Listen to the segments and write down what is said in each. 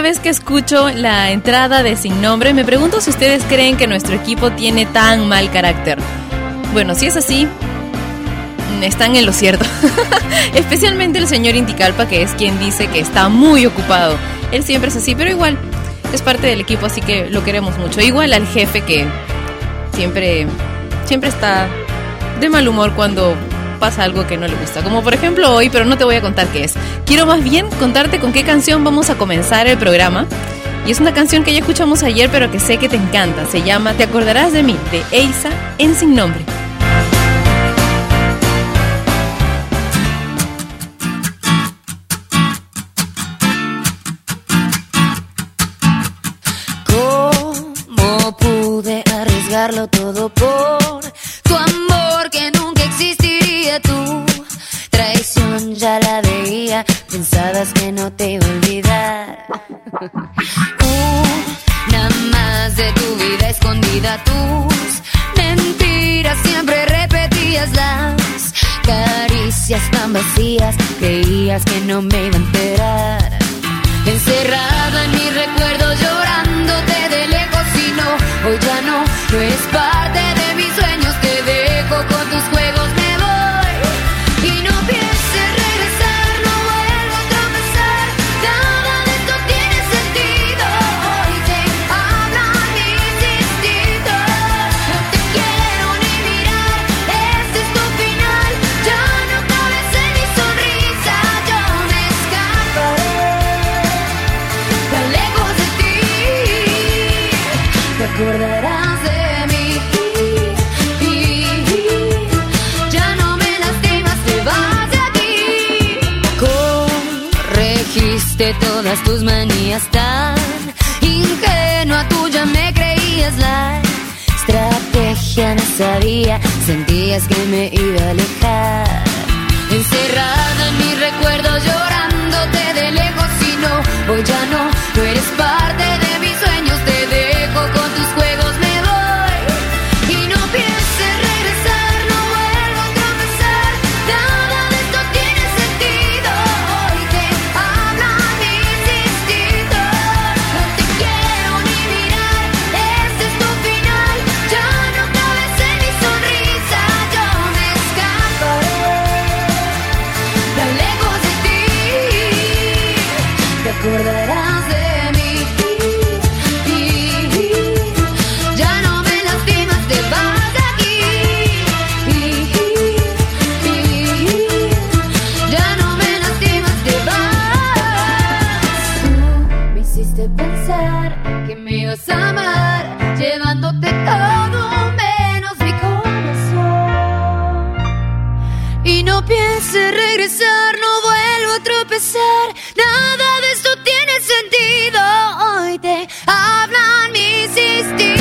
Cada vez que escucho la entrada de Sin Nombre, me pregunto si ustedes creen que nuestro equipo tiene tan mal carácter. Bueno, si es así, están en lo cierto. Especialmente el señor Inticalpa, que es quien dice que está muy ocupado. Él siempre es así, pero igual es parte del equipo, así que lo queremos mucho. Igual al jefe que siempre, siempre está de mal humor cuando pasa algo que no le gusta. Como por ejemplo hoy, pero no te voy a contar qué es. Quiero más bien contarte con qué canción vamos a comenzar el programa. Y es una canción que ya escuchamos ayer, pero que sé que te encanta. Se llama Te acordarás de mí, de Eisa en Sin Nombre. ¿Cómo pude arriesgarlo todo por pensabas que no te iba a olvidar. Una más de tu vida escondida, tus mentiras siempre repetías las caricias tan vacías, creías que no me iba a enterar. Encerrada estrategia no sabía, sentías que me iba a alejar. Encerrada en mis recuerdos llorándote de lejos y no, hoy ya no, no eres pienses regresar, no vuelvo a tropezar. Nada de esto tiene sentido. Hoy te hablan mis instintos.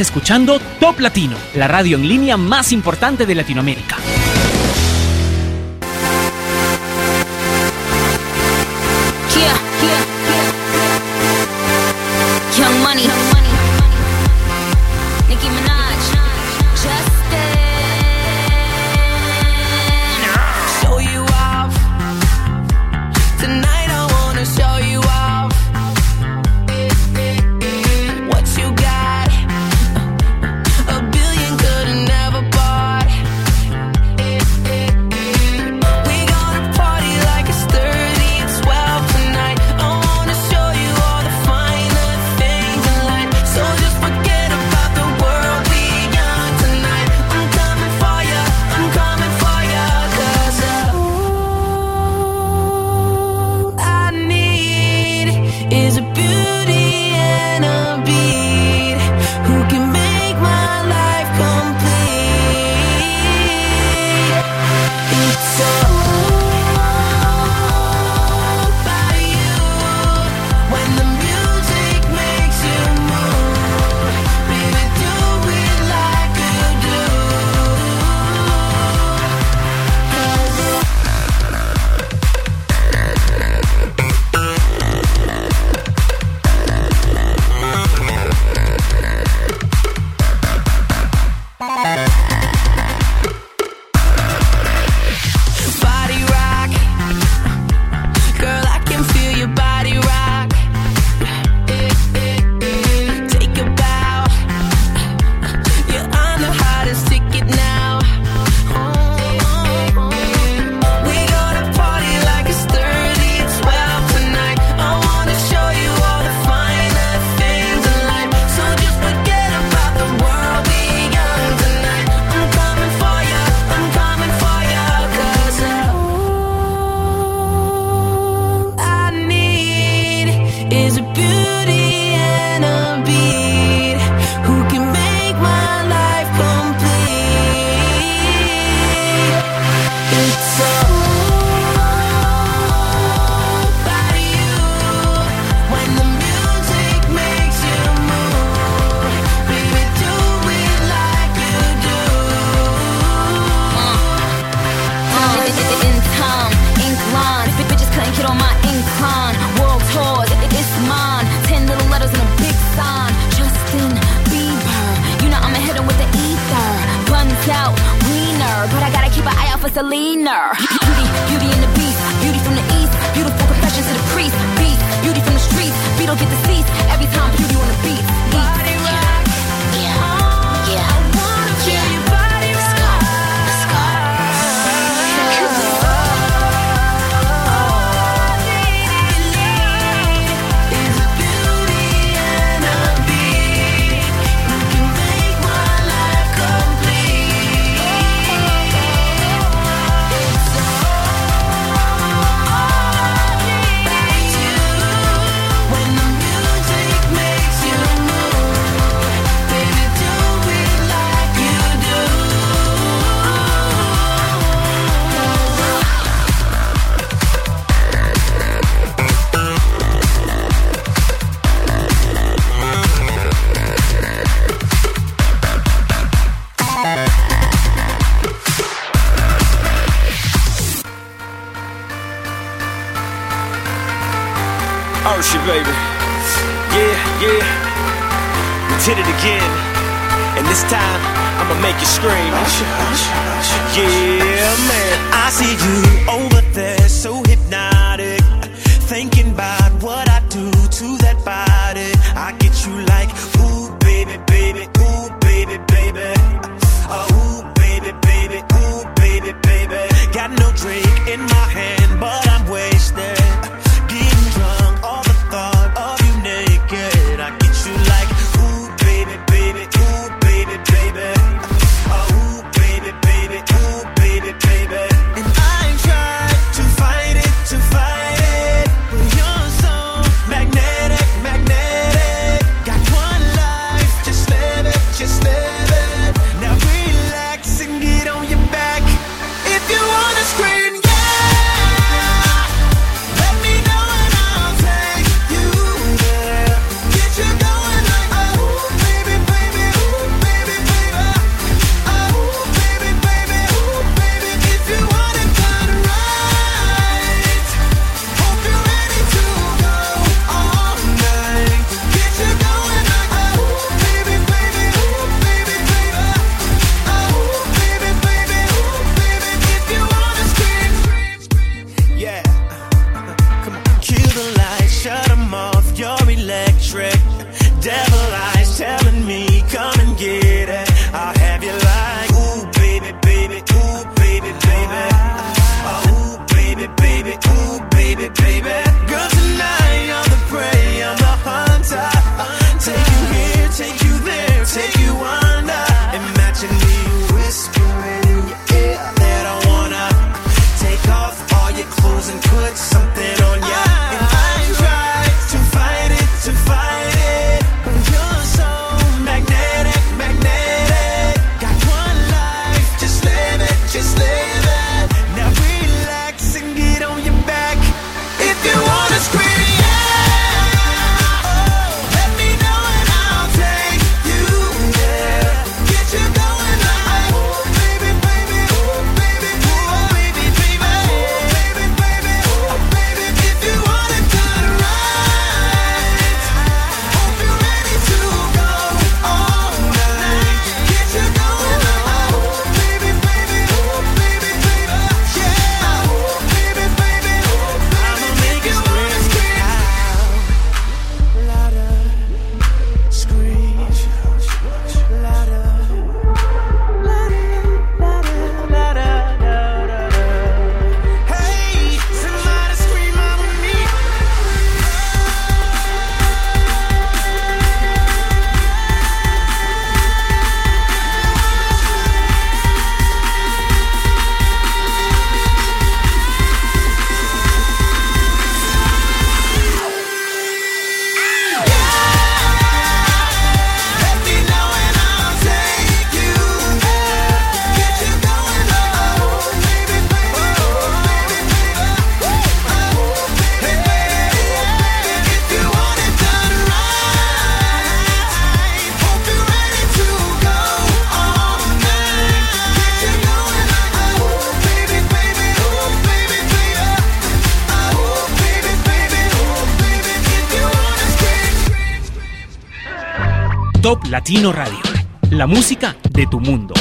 Escuchando Top Latino, la radio en línea más importante de Latinoamérica. Selena. baby. Yeah, yeah. We did it again. And this time, I'ma make you scream. Yeah, man. I see you over there. Latino Radio, la música de tu mundo.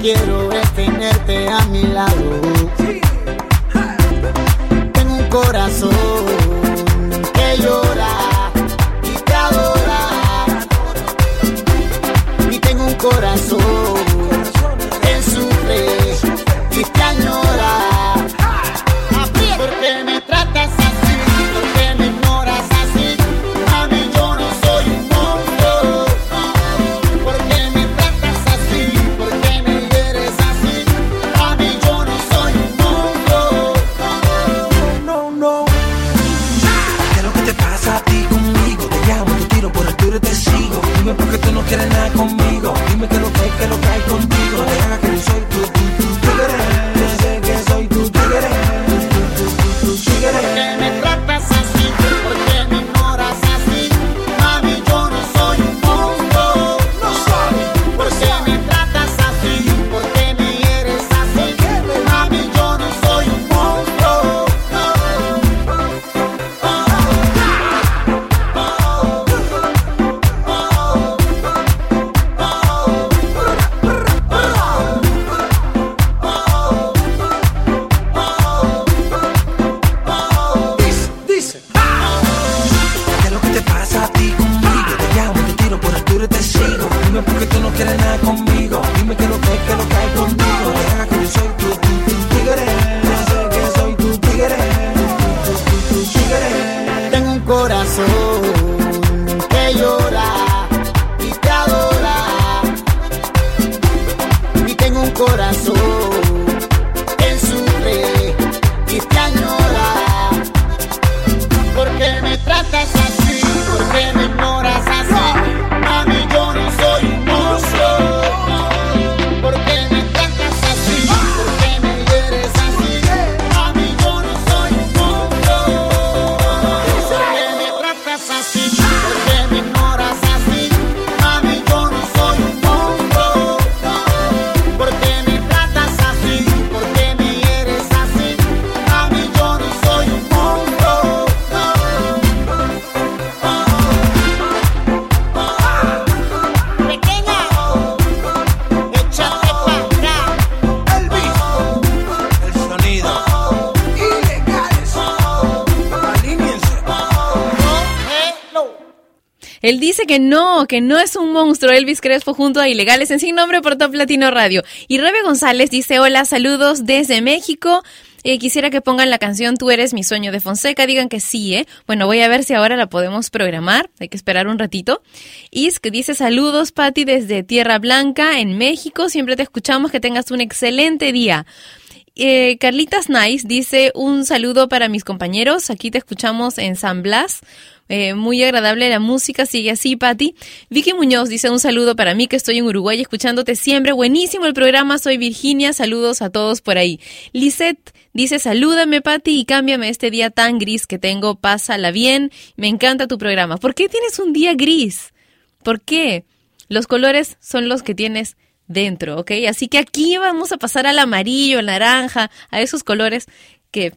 quiero es tenerte a mi lado. Que no, es un monstruo. Elvis Crespo junto a Ilegales en Sin Nombre por Top Latino Radio. Y Rebe González dice, hola, saludos desde México. Eh, quisiera que pongan la canción Tú eres mi sueño de Fonseca. Digan que sí, ¿eh? Bueno, voy a ver si ahora la podemos programar. Hay que esperar un ratito. Isk dice saludos, Patti, desde Tierra Blanca, en México. Siempre te escuchamos. Que tengas un excelente día. Eh, Carlitas Nice dice un saludo para mis compañeros. Aquí te escuchamos en San Blas. Eh, muy agradable la música, sigue así, Patti. Vicky Muñoz dice un saludo para mí que estoy en Uruguay escuchándote siempre. Buenísimo el programa, soy Virginia. Saludos a todos por ahí. Lisette dice salúdame, Patti, y cámbiame este día tan gris que tengo. Pásala bien. Me encanta tu programa. ¿Por qué tienes un día gris? ¿Por qué? Los colores son los que tienes dentro, ¿ok? Así que aquí vamos a pasar al amarillo, al naranja, a esos colores que,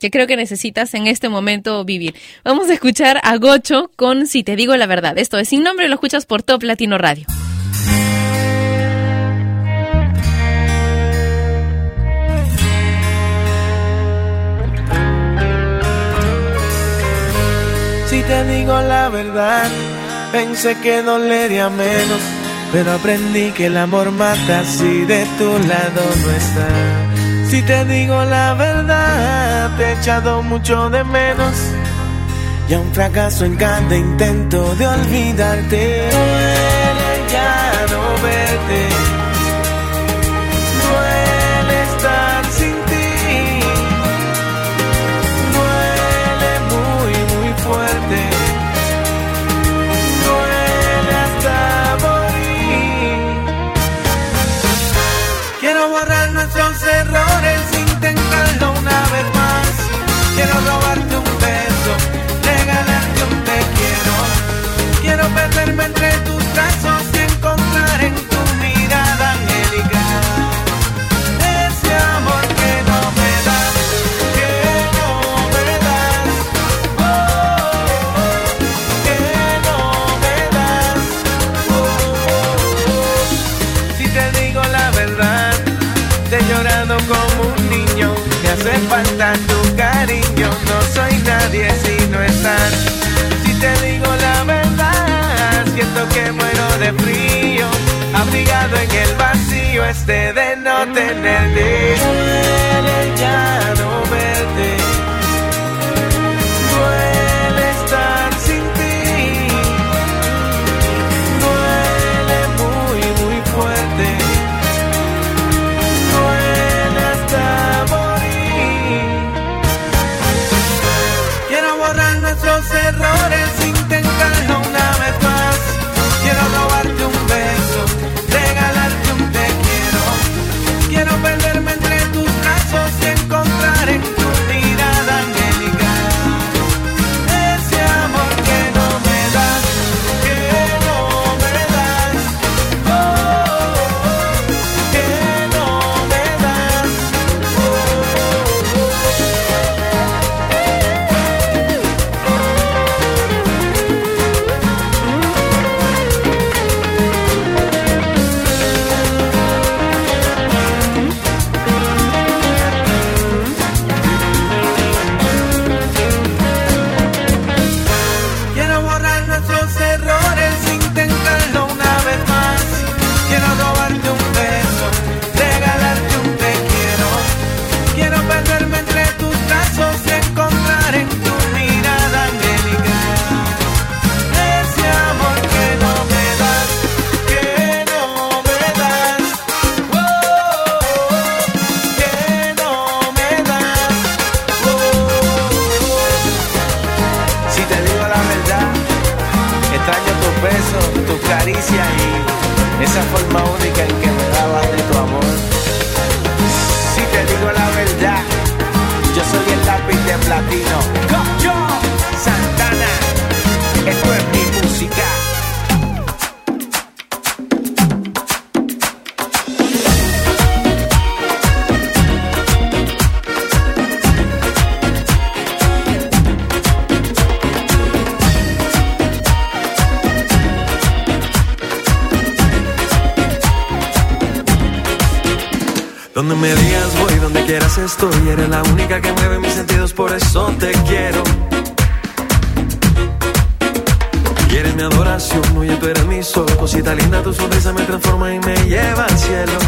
que creo que necesitas en este momento vivir. Vamos a escuchar a Gocho con Si te digo la verdad. Esto es sin nombre, lo escuchas por Top Latino Radio. Si te digo la verdad, pensé que dolería menos, pero aprendí que el amor mata si de tu lado no está. Si te digo la verdad, te he echado mucho de menos. Y a un fracaso en cada intento de olvidarte. Ya no verte. Si no estás. Si te digo la verdad, siento que muero de frío. Abrigado en el vacío este de no tenerte. Duele ya no. Soy el lápiz de platino. Yo, Santana, esto es mi música. Donde me digas quieras estoy. Eres la única que mueve mis sentidos, por eso te quiero. Y eres mi adoración, oye, tú eres mi sol. Cosita linda, tu sonrisa me transforma y me lleva al cielo.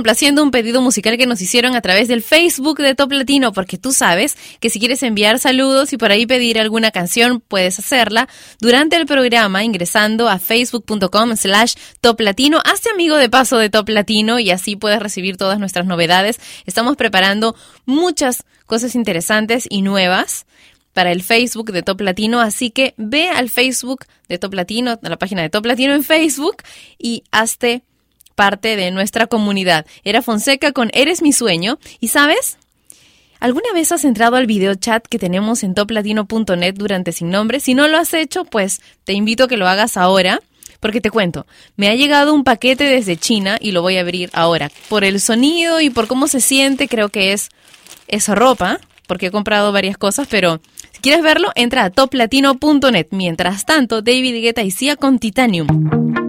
Complaciendo un pedido musical que nos hicieron a través del Facebook de Top Latino, porque tú sabes que si quieres enviar saludos y por ahí pedir alguna canción, puedes hacerla durante el programa ingresando a facebook.com slash Top Latino. Hazte amigo de paso de Top Latino y así puedes recibir todas nuestras novedades. Estamos preparando muchas cosas interesantes y nuevas para el Facebook de Top Latino, así que ve al Facebook de Top Latino, a la página de Top Latino en Facebook y hazte parte de nuestra comunidad. Era Fonseca con Eres mi sueño. ¿Y sabes? ¿Alguna vez has entrado al video chat que tenemos en toplatino.net durante Sin Nombre? Si no lo has hecho, pues te invito a que lo hagas ahora. Porque te cuento, me ha llegado un paquete desde China y lo voy a abrir ahora. Por el sonido y por cómo se siente, creo que es, es ropa, porque he comprado varias cosas, pero si quieres verlo, entra a toplatino.net. Mientras tanto, David Guetta y Sia con Titanium.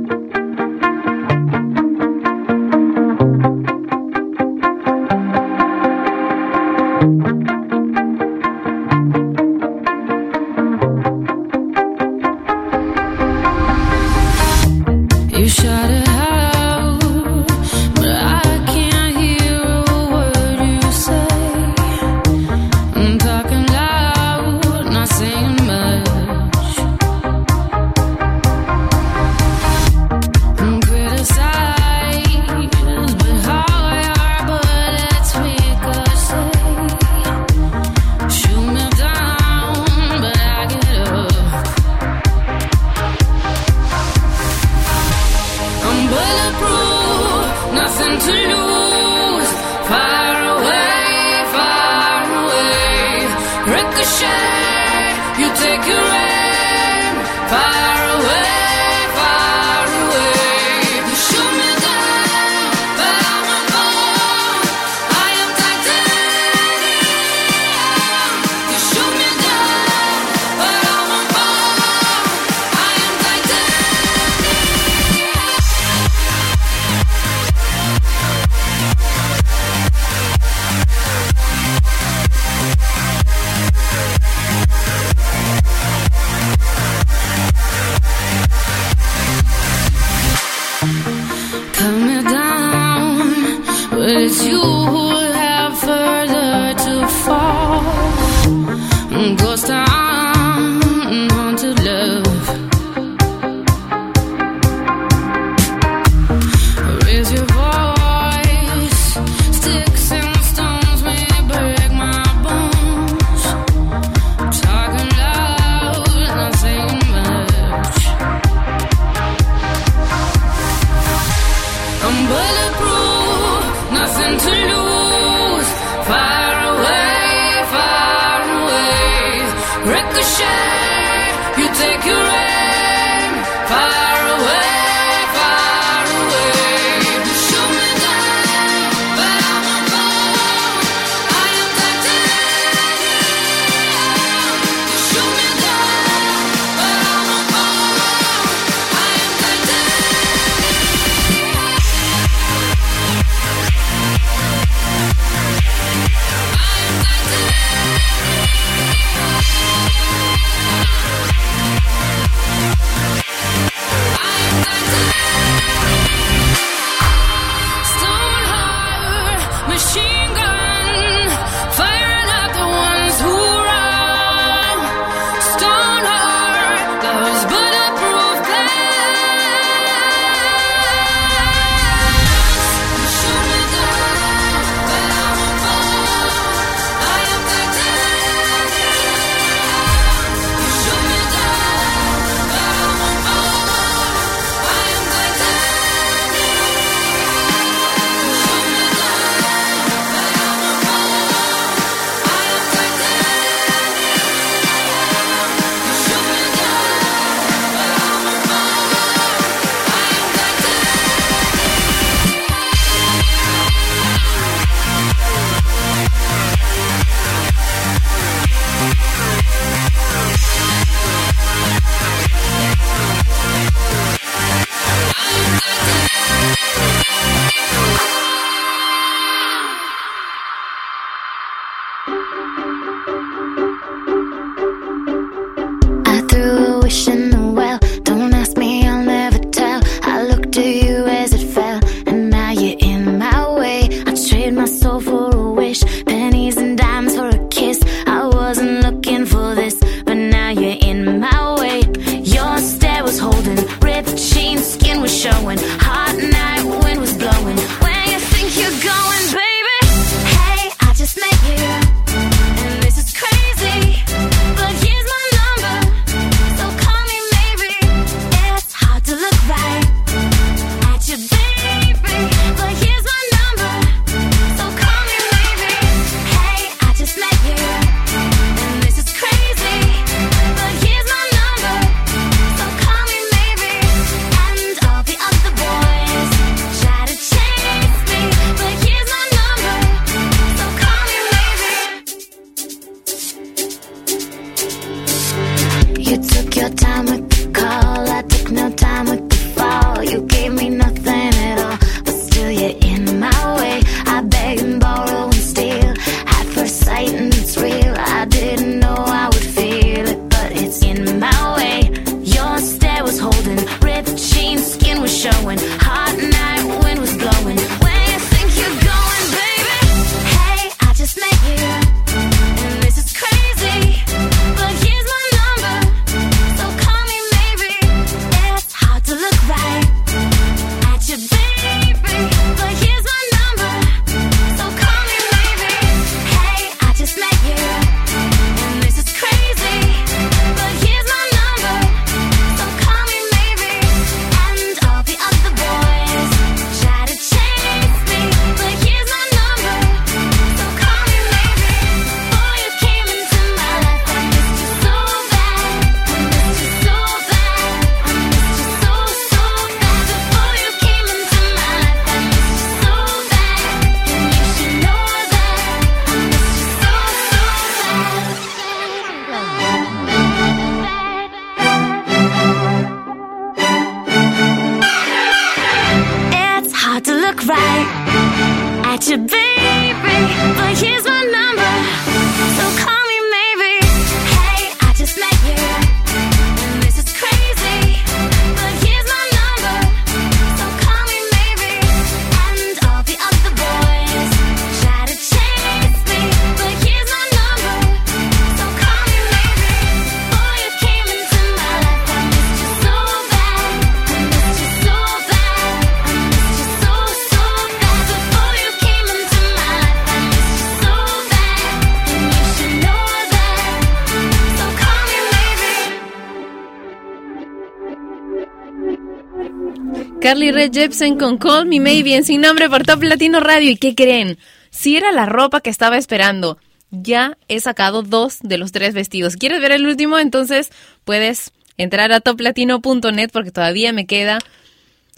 Carly Red Jepsen con Call Me Maybe en Sin Nombre por Top Latino Radio. ¿Y qué creen? Si era la ropa que estaba esperando. Ya he sacado dos de los tres vestidos. ¿Quieres ver el último? Entonces puedes entrar a toplatino.net porque todavía me queda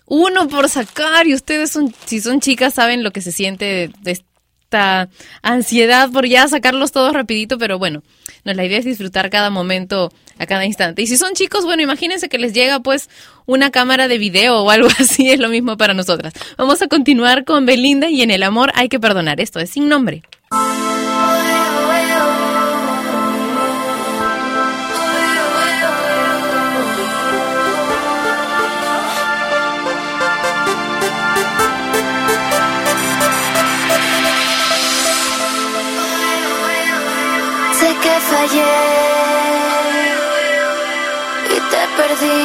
uno por sacar. Y ustedes, son, si son chicas, saben lo que se siente de esta ansiedad por ya sacarlos todos rapidito. Pero bueno, no, la idea es disfrutar cada momento, a cada instante. Y si son chicos, bueno, imagínense que les llega pues una cámara de video o algo así, es lo mismo para nosotras. Vamos a continuar con Belinda y en el amor hay que perdonar. Esto es sin nombre. ayer y te perdí.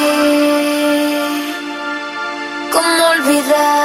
¿Cómo olvidar?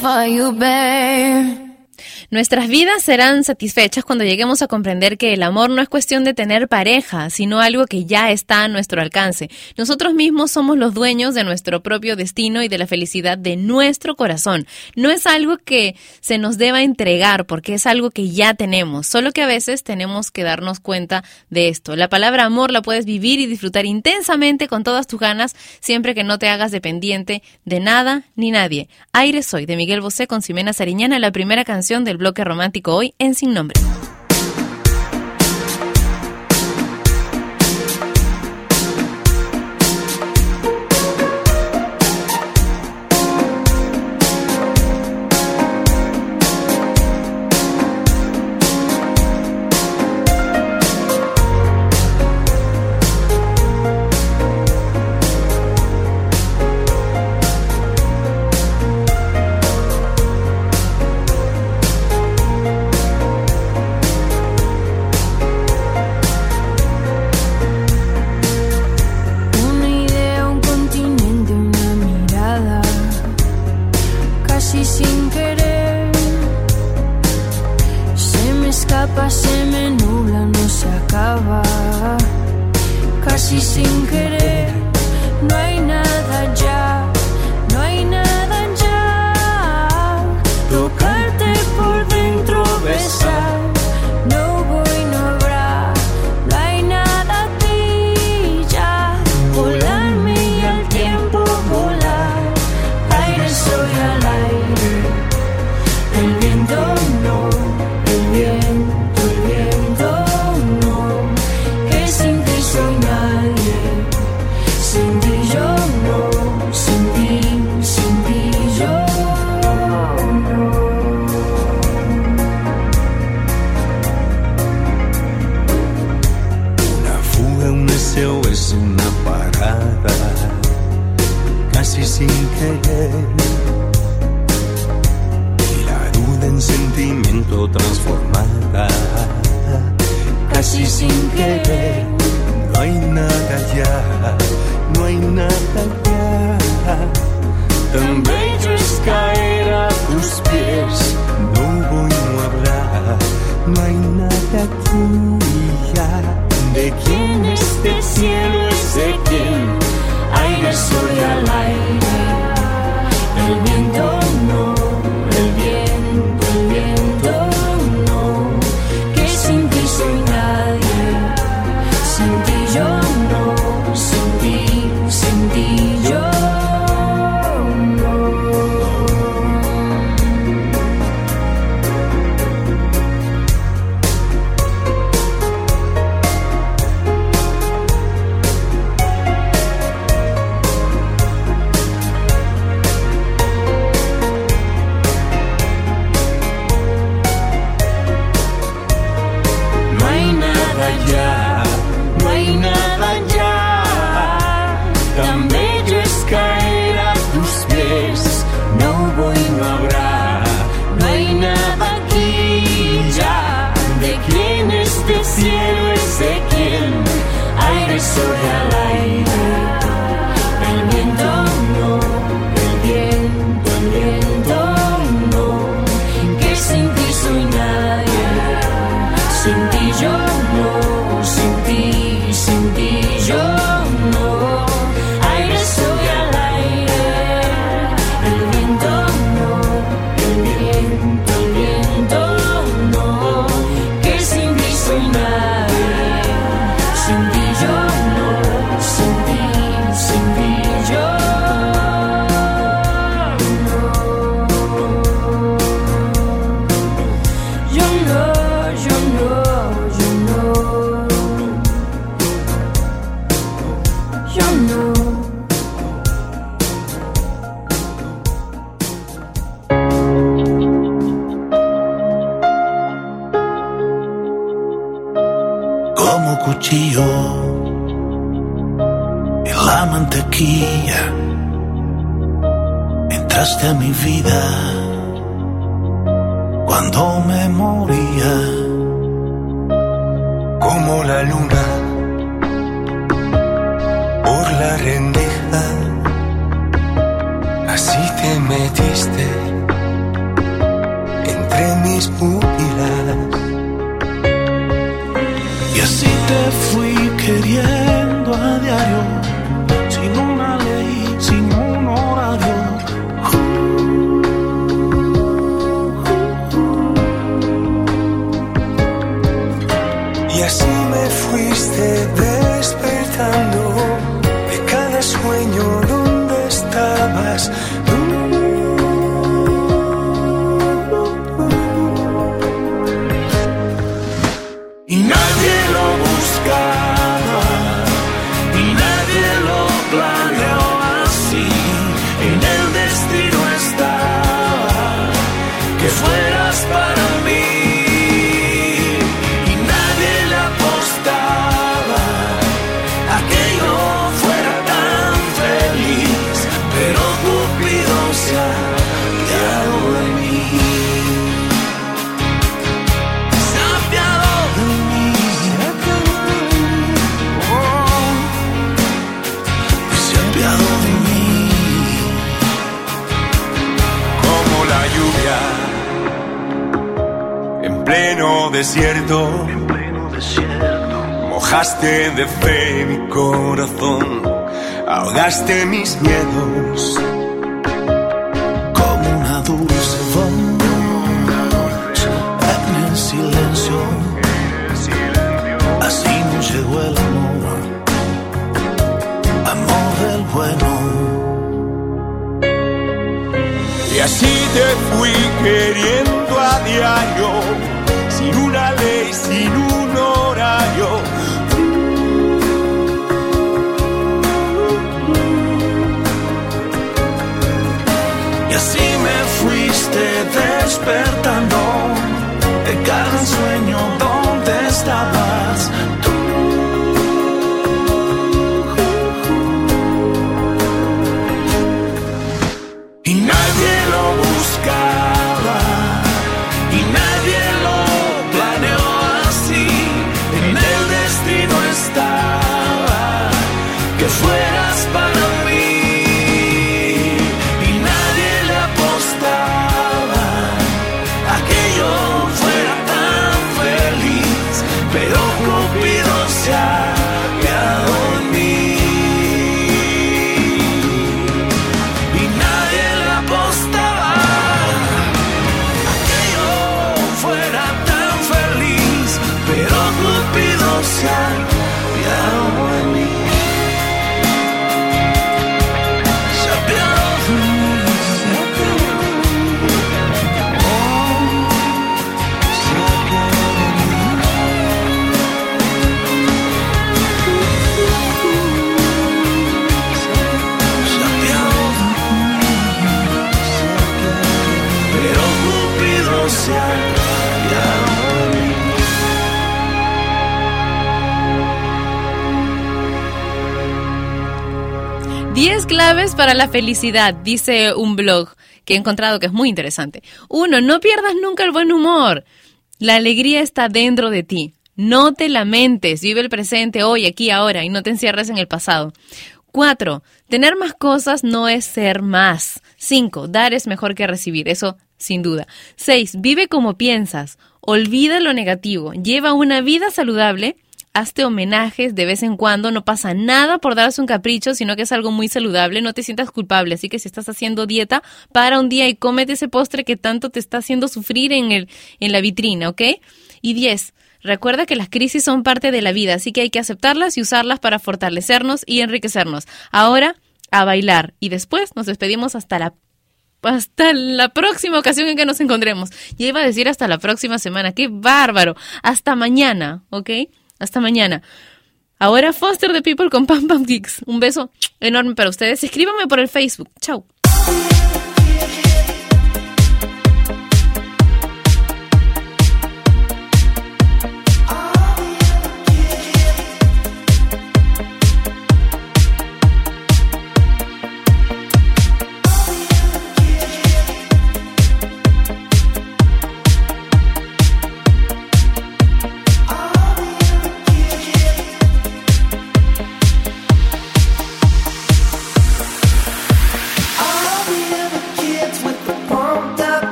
For you, babe. Nuestras vidas serán satisfechas cuando lleguemos a comprender que el amor no es cuestión de tener pareja, sino algo que ya está a nuestro alcance. Nosotros mismos somos los dueños de nuestro propio destino y de la felicidad de nuestro corazón. No es algo que se nos deba entregar porque es algo que ya tenemos, solo que a veces tenemos que darnos cuenta de esto. La palabra amor la puedes vivir y disfrutar intensamente con todas tus ganas siempre que no te hagas dependiente de nada ni nadie. Aire Soy de Miguel Bosé con Ximena Sariñana, la primera canción del bloque romántico hoy en Sin Nombre. así sin querer. No hay nada ya, no hay nada ya. Tan bello es caer a tus pies. No voy no hablar, no hay nada aquí ya. ¿De quién este cielo es de quién? Aire, sol al aire, el viento. desierto. En pleno desierto. Mojaste de fe mi corazón. Ahogaste mis miedos. Para la felicidad, dice un blog que he encontrado que es muy interesante. Uno, no pierdas nunca el buen humor. La alegría está dentro de ti. No te lamentes, vive el presente hoy, aquí, ahora y no te encierres en el pasado. Cuatro, tener más cosas no es ser más. Cinco, dar es mejor que recibir, eso sin duda. Seis, vive como piensas. Olvida lo negativo. Lleva una vida saludable. Hazte homenajes de vez en cuando. No pasa nada por darse un capricho, sino que es algo muy saludable. No te sientas culpable. Así que si estás haciendo dieta, para un día y cómete ese postre que tanto te está haciendo sufrir en, el, en la vitrina, ¿ok? Y diez, Recuerda que las crisis son parte de la vida, así que hay que aceptarlas y usarlas para fortalecernos y enriquecernos. Ahora, a bailar. Y después nos despedimos hasta la hasta la próxima ocasión en que nos encontremos. Ya iba a decir hasta la próxima semana. ¡Qué bárbaro! Hasta mañana, ¿ok? Hasta mañana. Ahora Foster the People con Pam Pam Geeks. Un beso enorme para ustedes. Escríbanme por el Facebook. Chau.